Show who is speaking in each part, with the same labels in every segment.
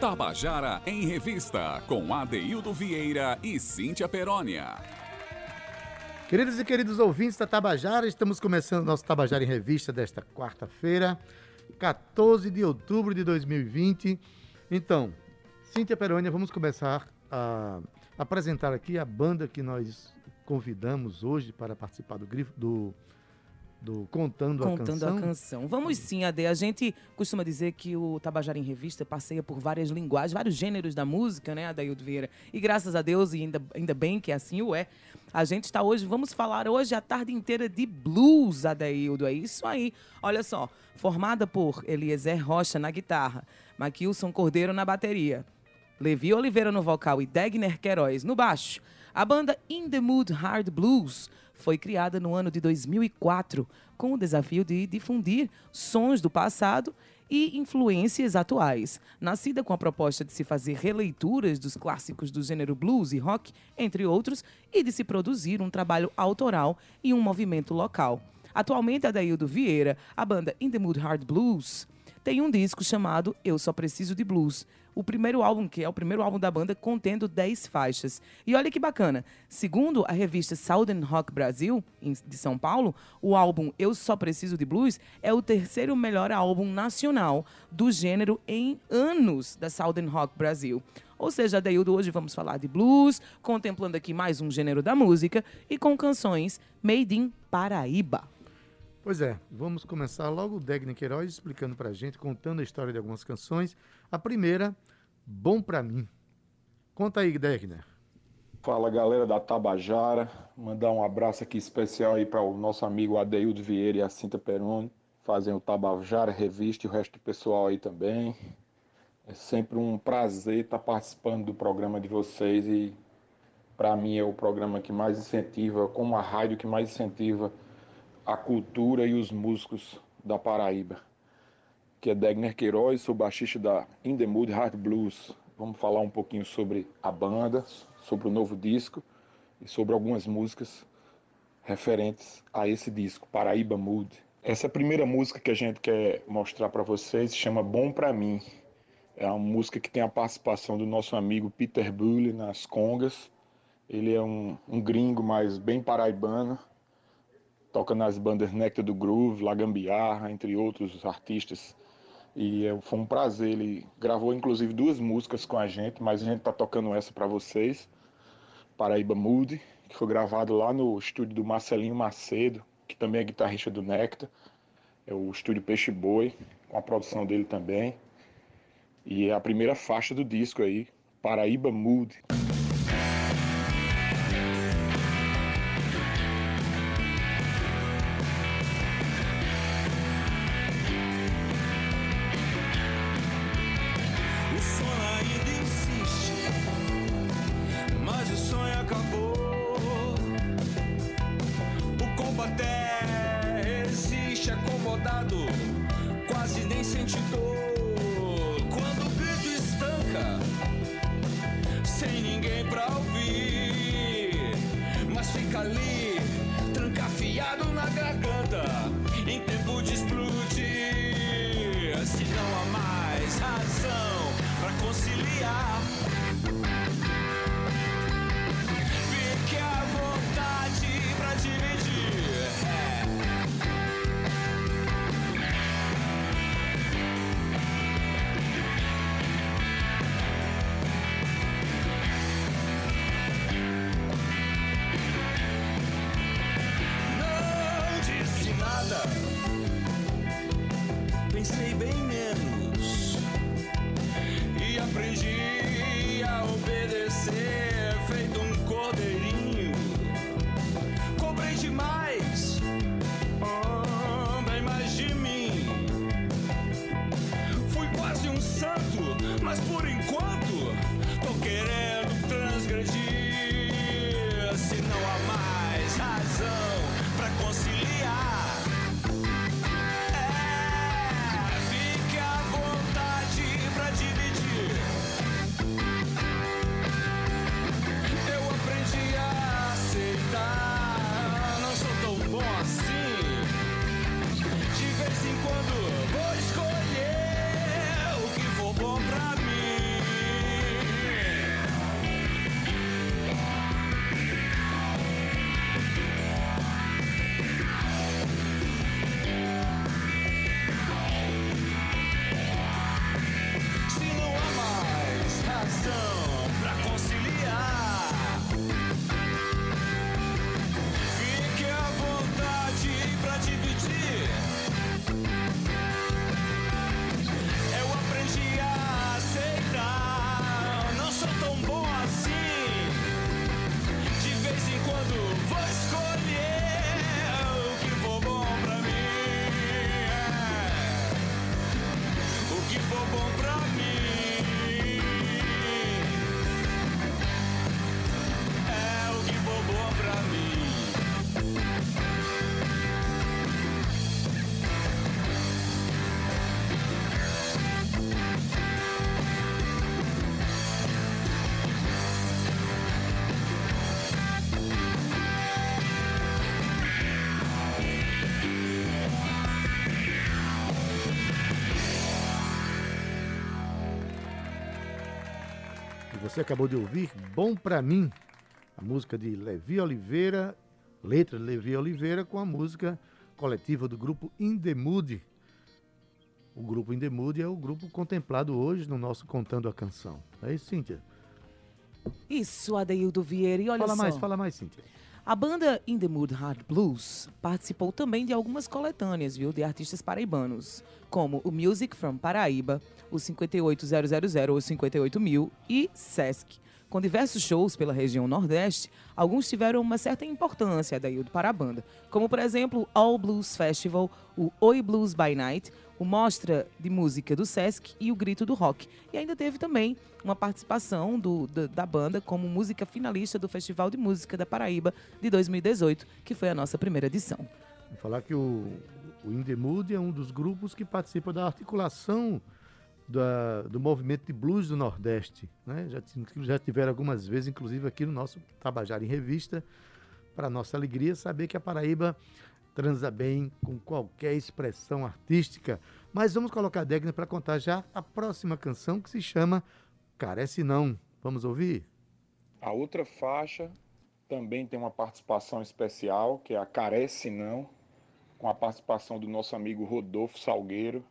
Speaker 1: Tabajara em Revista, com Adeildo Vieira e Cíntia Perónia.
Speaker 2: Queridos e queridos ouvintes da Tabajara, estamos começando nosso Tabajara em Revista desta quarta-feira, 14 de outubro de 2020. Então, Cíntia Perônia, vamos começar a apresentar aqui a banda que nós convidamos hoje para participar do, do do Contando,
Speaker 3: Contando
Speaker 2: a
Speaker 3: Canção. a Canção. Vamos sim, Ade. A gente costuma dizer que o Tabajara em Revista passeia por várias linguagens, vários gêneros da música, né, Adaildo Vieira? E graças a Deus, e ainda, ainda bem que assim o é, a gente está hoje, vamos falar hoje a tarde inteira de blues, Adaildo. É isso aí. Olha só, formada por Eliezer Rocha na guitarra, Maquilson Cordeiro na bateria, Levi Oliveira no vocal e Degner Queiroz no baixo. A banda In the Mood Hard Blues foi criada no ano de 2004 com o desafio de difundir sons do passado e influências atuais. Nascida com a proposta de se fazer releituras dos clássicos do gênero blues e rock, entre outros, e de se produzir um trabalho autoral e um movimento local. Atualmente, a Daildo Vieira, a banda In the Mood Hard Blues, tem um disco chamado Eu Só Preciso de Blues, o primeiro álbum, que é o primeiro álbum da banda, contendo 10 faixas. E olha que bacana, segundo a revista Southern Rock Brasil, de São Paulo, o álbum Eu Só Preciso de Blues é o terceiro melhor álbum nacional do gênero em anos da Southern Rock Brasil. Ou seja, Adeildo, hoje vamos falar de blues, contemplando aqui mais um gênero da música e com canções made in Paraíba.
Speaker 2: Pois é, vamos começar logo o Degner Queiroz explicando pra gente, contando a história de algumas canções. A primeira, Bom Pra Mim. Conta aí, Degner.
Speaker 4: Fala galera da Tabajara, mandar um abraço aqui especial aí para o nosso amigo Adeildo Vieira e a Cinta Peroni, fazem o Tabajara Revista e o resto do pessoal aí também. É sempre um prazer estar tá participando do programa de vocês e para mim é o programa que mais incentiva, como a rádio que mais incentiva a cultura e os músicos da Paraíba, que é Degner Queiroz, sou baixista da In The Mood Hard Blues. Vamos falar um pouquinho sobre a banda, sobre o novo disco e sobre algumas músicas referentes a esse disco, Paraíba Mood. Essa primeira música que a gente quer mostrar para vocês se chama Bom Pra Mim. É uma música que tem a participação do nosso amigo Peter Bully nas congas. Ele é um, um gringo, mas bem paraibano toca nas bandas Nectar do Groove, La Gambiarra, entre outros artistas. E foi um prazer, ele gravou inclusive duas músicas com a gente, mas a gente tá tocando essa para vocês, Paraíba Mood, que foi gravado lá no estúdio do Marcelinho Macedo, que também é guitarrista do Nectar, é o estúdio Peixe Boi, com a produção dele também. E é a primeira faixa do disco aí, Paraíba Mood.
Speaker 2: Você acabou de ouvir Bom Pra Mim, a música de Levi Oliveira, letra de Levi Oliveira, com a música coletiva do grupo In The Mood. O grupo In The Mood é o grupo contemplado hoje no nosso Contando a Canção. É isso, Cíntia?
Speaker 3: Isso, Adeildo Vieira. E olha
Speaker 2: fala
Speaker 3: só.
Speaker 2: mais, fala mais, Cíntia.
Speaker 3: A banda In The Mood Hard Blues participou também de algumas coletâneas, viu, de artistas paraibanos, como o Music from Paraíba, o 58000 ou 58000 e Sesc. Com diversos shows pela região Nordeste, alguns tiveram uma certa importância daí para a banda, como por exemplo o All Blues Festival, o Oi Blues by Night, o Mostra de Música do Sesc e o Grito do Rock. E ainda teve também uma participação do, da, da banda como música finalista do Festival de Música da Paraíba de 2018, que foi a nossa primeira edição.
Speaker 2: Vou falar que o, o Indemood é um dos grupos que participa da articulação da, do movimento de blues do Nordeste. Né? Já, já tiveram algumas vezes, inclusive aqui no nosso Tabajara em Revista, para nossa alegria saber que a Paraíba transa bem com qualquer expressão artística. Mas vamos colocar a Degna para contar já a próxima canção que se chama Carece Não. Vamos ouvir?
Speaker 5: A outra faixa também tem uma participação especial, que é a Carece Não, com a participação do nosso amigo Rodolfo Salgueiro.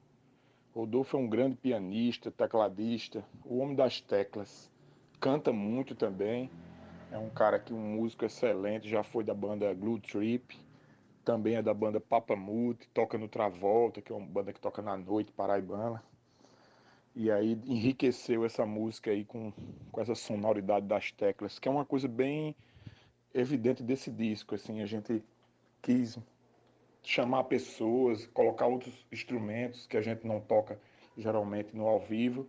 Speaker 5: Rodolfo é um grande pianista, tecladista, o homem das teclas. Canta muito também. É um cara que um músico excelente, já foi da banda Glue Trip também é da banda Papa Mute, toca no Travolta, que é uma banda que toca na noite paraibana. E aí enriqueceu essa música aí com, com essa sonoridade das teclas, que é uma coisa bem evidente desse disco. Assim, a gente quis chamar pessoas, colocar outros instrumentos que a gente não toca geralmente no ao vivo,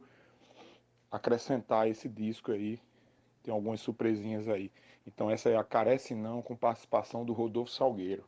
Speaker 5: acrescentar esse disco aí. Tem algumas surpresinhas aí. Então essa é a Carece Não com participação do Rodolfo Salgueiro.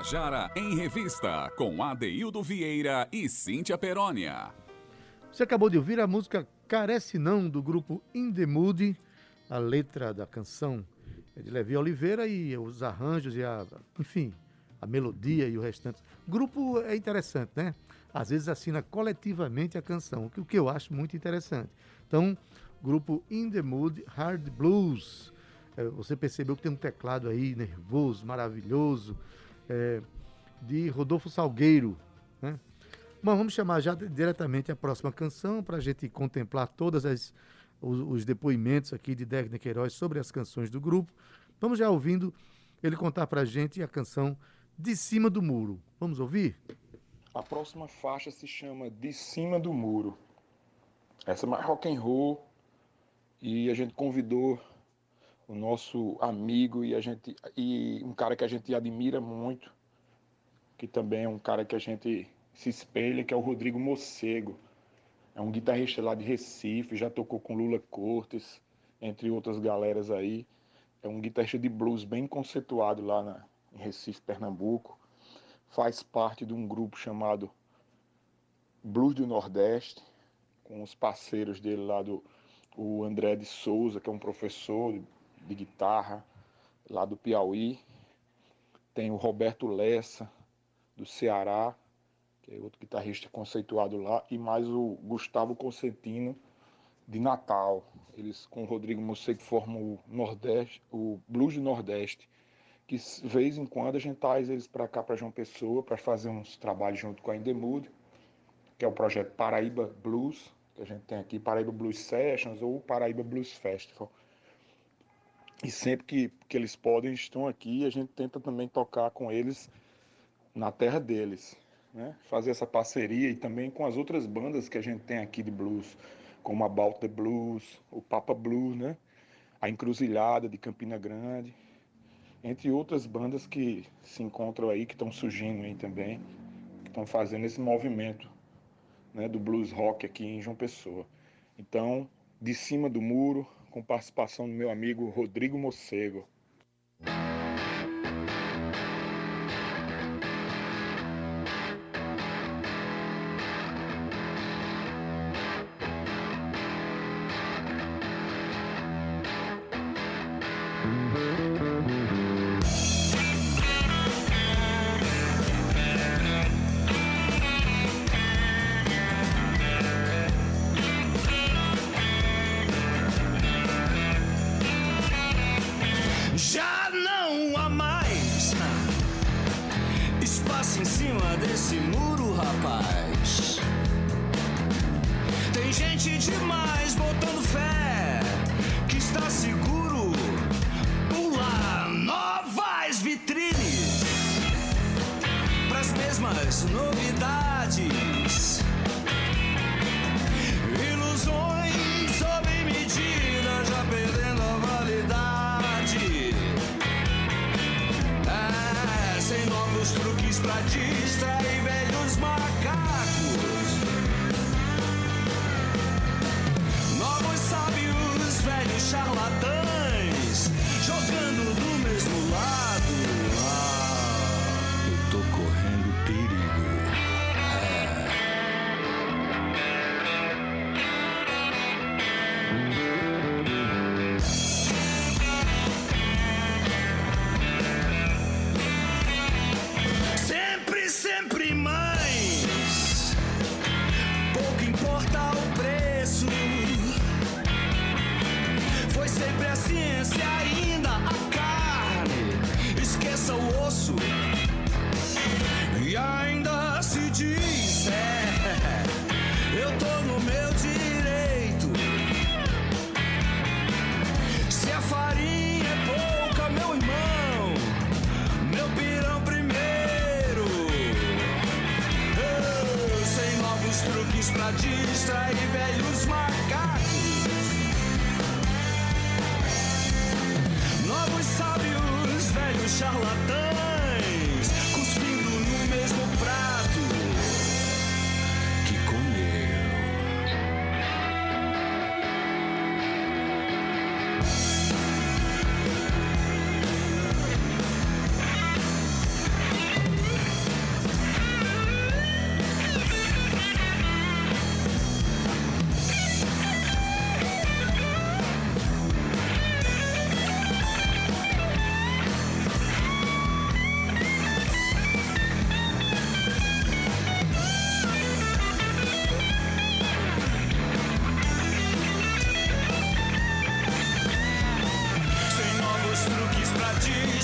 Speaker 1: Tabajara em Revista, com Adeildo Vieira e Cíntia Perónia.
Speaker 2: Você acabou de ouvir a música Carece Não, do grupo In The Mood. A letra da canção é de Levi Oliveira e os arranjos e a, enfim, a melodia e o restante. Grupo é interessante, né? Às vezes assina coletivamente a canção, o que eu acho muito interessante. Então, grupo In The Mood Hard Blues. É, você percebeu que tem um teclado aí nervoso, maravilhoso é, de Rodolfo Salgueiro. Né? Mas vamos chamar já diretamente a próxima canção para a gente contemplar todos os, os, depoimentos aqui de Degner Queiroz sobre as canções do grupo. Vamos já ouvindo ele contar para a gente a canção De Cima do Muro. Vamos ouvir?
Speaker 4: A próxima faixa se chama De Cima do Muro. Essa é mais rock and roll e a gente convidou o nosso amigo e a gente e um cara que a gente admira muito, que também é um cara que a gente se espelha, que é o Rodrigo Mocego. É um guitarrista lá de Recife, já tocou com Lula Cortes, entre outras galeras aí. É um guitarrista de blues bem conceituado lá na, em Recife, Pernambuco. Faz parte de um grupo chamado Blues do Nordeste, com os parceiros dele lá do o André de Souza, que é um professor de guitarra lá do Piauí. Tem o Roberto Lessa, do Ceará, que é outro guitarrista conceituado lá, e mais o Gustavo Consentino, de Natal. Eles com o Rodrigo Mocego formam o Nordeste, o Blues do Nordeste, que de vez em quando a gente traz eles para cá, para João Pessoa, para fazer uns trabalhos junto com a Indemude, que é o projeto Paraíba Blues, que a gente tem aqui, Paraíba Blues Sessions ou Paraíba Blues Festival. E sempre que, que eles podem, estão aqui. A gente tenta também tocar com eles na terra deles. Né? Fazer essa parceria e também com as outras bandas que a gente tem aqui de blues, como a the Blues, o Papa Blues, né? a Encruzilhada de Campina Grande, entre outras bandas que se encontram aí, que estão surgindo aí também, que estão fazendo esse movimento né, do blues rock aqui em João Pessoa. Então, de cima do muro, com participação do meu amigo Rodrigo Mocego.
Speaker 5: Distrair velhos macacos. Novos sábios, velhos charlatães,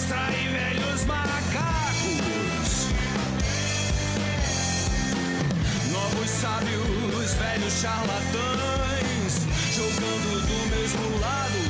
Speaker 5: distrair velhos macacos. Novos sábios, velhos charlatães, jogando do mesmo lado,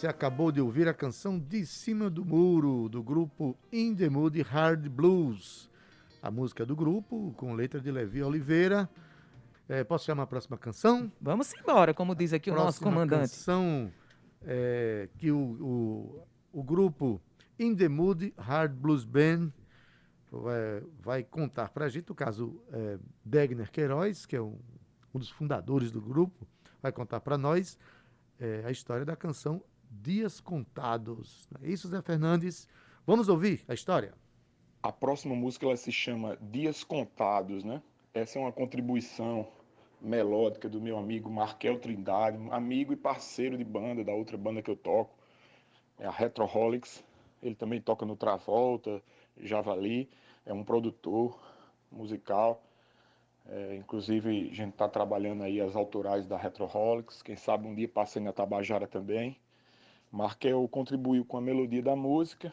Speaker 2: Você acabou de ouvir a canção De Cima do Muro, do grupo In The Mood Hard Blues. A música do grupo, com letra de Levi Oliveira. É, posso chamar a próxima canção?
Speaker 3: Vamos embora, como diz aqui o nosso
Speaker 2: Próxima
Speaker 3: comandante.
Speaker 2: canção é, que o, o, o grupo In The Mood Hard Blues Band vai, vai contar pra gente, no caso, é, Degner Queiroz, que é um, um dos fundadores do grupo, vai contar pra nós é, a história da canção Dias Contados. É isso, Zé Fernandes? Vamos ouvir a história?
Speaker 4: A próxima música ela se chama Dias Contados, né? Essa é uma contribuição melódica do meu amigo Markel Trindade, amigo e parceiro de banda da outra banda que eu toco, é a Retroholics. Ele também toca no Travolta, Javali, é um produtor musical. É, inclusive, a gente está trabalhando aí as autorais da Retroholics. Quem sabe um dia passei na Tabajara também. Markel contribuiu com a melodia da música.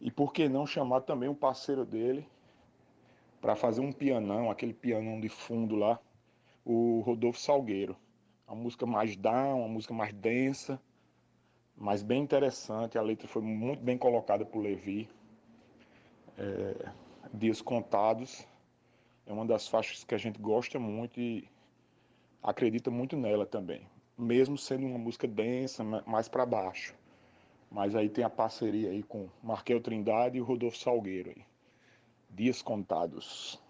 Speaker 4: E por que não chamar também um parceiro dele para fazer um pianão, aquele pianão de fundo lá, o Rodolfo Salgueiro. Uma música mais down, uma música mais densa, mas bem interessante. A letra foi muito bem colocada por Levi. É, Dias Contados é uma das faixas que a gente gosta muito e acredita muito nela também. Mesmo sendo uma música densa, ma- mais para baixo. Mas aí tem a parceria aí com Markel Trindade e Rodolfo Salgueiro aí. Dias Contados.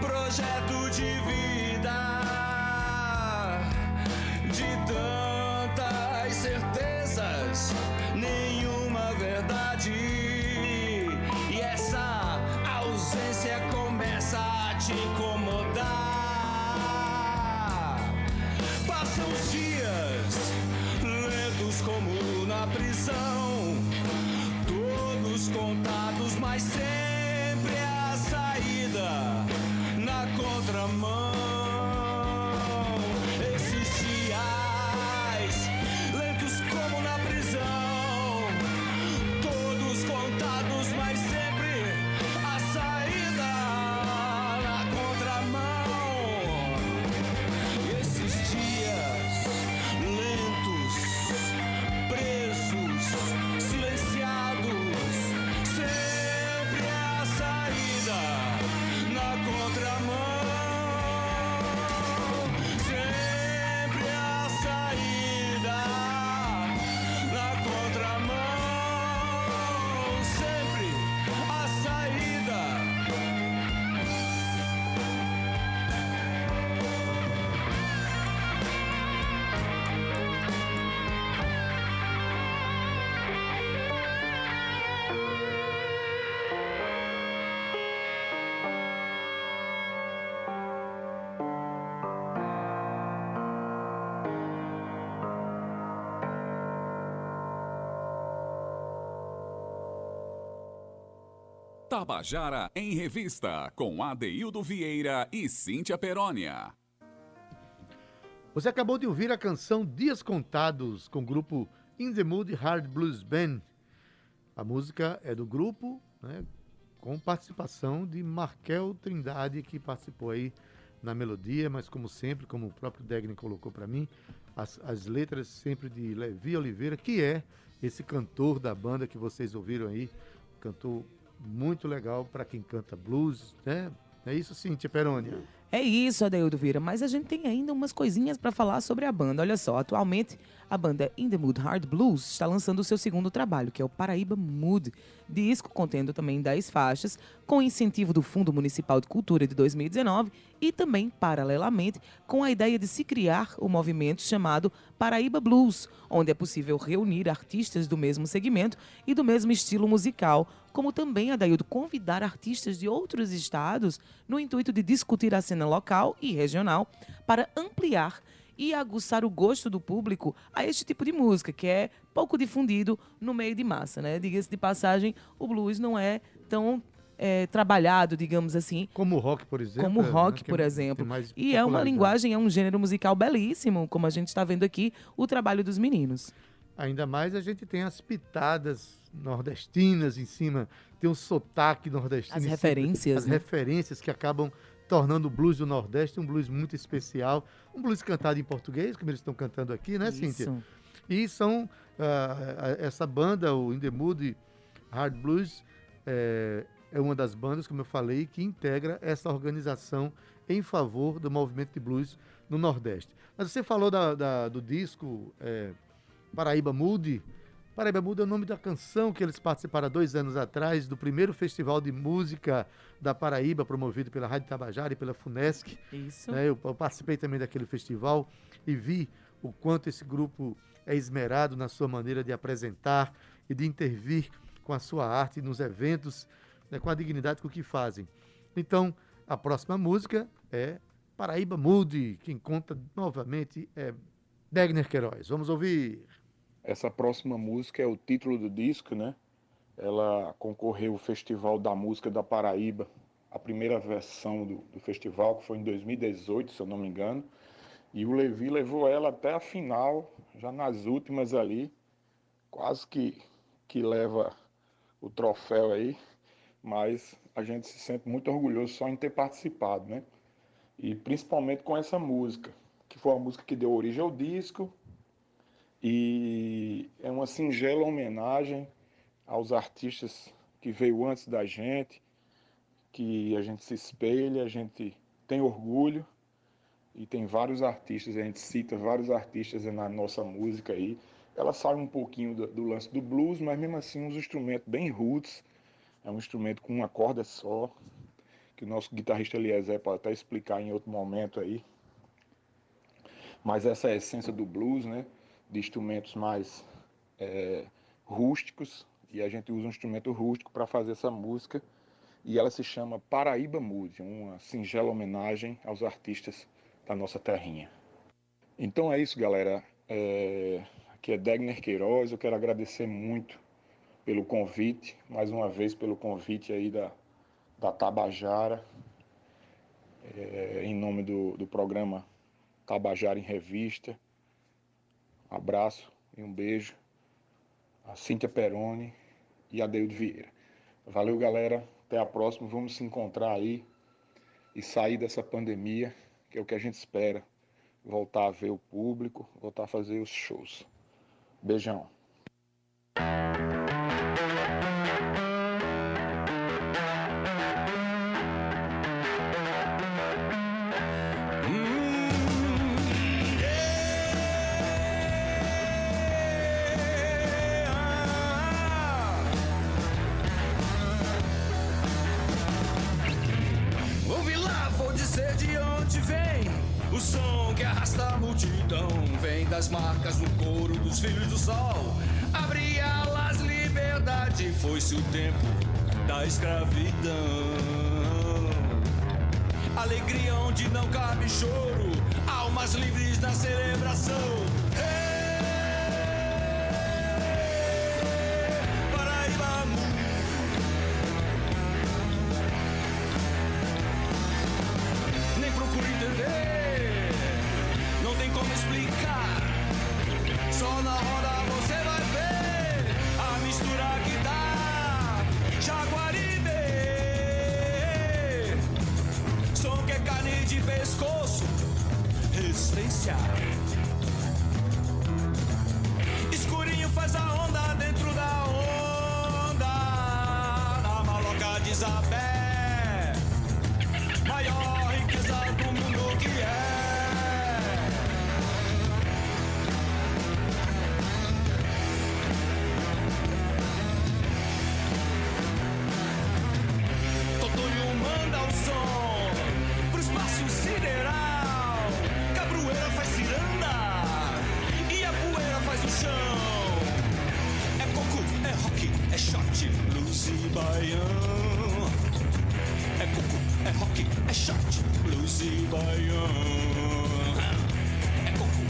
Speaker 5: Projeto de vida, de tantas certezas, nenhuma verdade. E essa ausência começa a te incomodar. Passam os dias lentos como na prisão, todos contados, mas sempre
Speaker 1: Tabajara em Revista, com Adeildo Vieira e Cíntia Perónia.
Speaker 2: Você acabou de ouvir a canção Dias Contados com o grupo In the Mood Hard Blues Band. A música é do grupo, né, com participação de Markel Trindade, que participou aí na melodia, mas como sempre, como o próprio Degni colocou para mim, as, as letras sempre de Levi Oliveira, que é esse cantor da banda que vocês ouviram aí, cantor muito legal para quem canta blues, né? É isso, Cíntia Perônia.
Speaker 3: É isso, Adeildo Vieira, mas a gente tem ainda umas coisinhas para falar sobre a banda. Olha só, atualmente a banda In The Mood Hard Blues está lançando o seu segundo trabalho, que é o Paraíba Mood, disco contendo também 10 faixas, com incentivo do Fundo Municipal de Cultura de 2019 e também, paralelamente, com a ideia de se criar o movimento chamado Paraíba Blues, onde é possível reunir artistas do mesmo segmento e do mesmo estilo musical, como também, Adaildo, convidar artistas de outros estados no intuito de discutir a cena local e regional para ampliar e aguçar o gosto do público a este tipo de música, que é pouco difundido no meio de massa, né? Diga-se de passagem, o blues não é tão é, trabalhado, digamos assim,
Speaker 2: Como o rock, por exemplo.
Speaker 3: como o
Speaker 2: né,
Speaker 3: rock,
Speaker 2: que
Speaker 3: por exemplo. E é uma linguagem, é um gênero musical belíssimo, como a gente está vendo aqui, o trabalho dos meninos.
Speaker 2: Ainda mais a gente tem as pitadas nordestinas em cima, tem o sotaque nordestino.
Speaker 3: As
Speaker 2: em cima,
Speaker 3: referências,
Speaker 2: As
Speaker 3: né?
Speaker 2: referências que acabam tornando o blues do Nordeste um blues muito especial. Um blues cantado em português, como eles estão cantando aqui, né, Cíntia?
Speaker 3: Isso.
Speaker 2: E são ah, essa banda, o In The Mood Hard Blues, é, é uma das bandas, como eu falei, que integra essa organização em favor do movimento de blues no Nordeste. Mas você falou da- da- do disco é, Paraíba Mood. Paraíba Mood é o nome da canção que eles participaram há dois anos atrás do primeiro festival de música da Paraíba, promovido pela Rádio Tabajara e pela FUNESC.
Speaker 3: Isso.
Speaker 2: né? Eu, eu participei também daquele festival e vi o quanto esse grupo é esmerado na sua maneira de apresentar e de intervir com a sua arte nos eventos, né, com a dignidade com que fazem. Então, a próxima música é Paraíba Mood, quem conta novamente é Degner Queiroz. Vamos ouvir.
Speaker 4: Essa próxima música é o título do disco, né? Ela concorreu ao Festival da Música da Paraíba, a primeira versão do, do festival, que foi em 2018, se eu não me engano. E o Levi levou ela até a final, já nas últimas ali, quase que, que leva o troféu aí, mas a gente se sente muito orgulhoso só em ter participado, né? E principalmente com essa música, que foi a música que deu origem ao disco, e é uma singela homenagem aos artistas que veio antes da gente, que a gente se espelha, a gente tem orgulho e tem vários artistas, a gente cita vários artistas na nossa música aí. Ela sai um pouquinho do, do lance do blues, mas mesmo assim uns instrumentos bem roots, é um instrumento com uma corda só, que o nosso guitarrista Eliezer pode até explicar em outro momento aí. Mas essa é a essência do blues, né? De instrumentos mais é, rústicos, e a gente usa um instrumento rústico para fazer essa música, e ela se chama Paraíba Mood, uma singela homenagem aos artistas da nossa terrinha. Então é isso, galera. É... Aqui é Degner Queiroz, eu quero agradecer muito pelo convite, mais uma vez pelo convite aí da, da Tabajara, é, em nome do, do programa Tabajara em Revista. Um abraço e um beijo a Cíntia Peroni e a Deildo Vieira. Valeu, galera. Até a próxima. Vamos se encontrar aí e sair dessa pandemia, que é o que a gente espera. Voltar a ver o público, voltar a fazer os shows. Beijão.
Speaker 5: Multidão. Vem das marcas do couro dos filhos do sol. Abre alas, liberdade. Foi-se o tempo da escravidão. Alegria onde não cabe choro. Almas livres na celebração. Baião. É coco, é rock, é shot, blues e baião. É coco.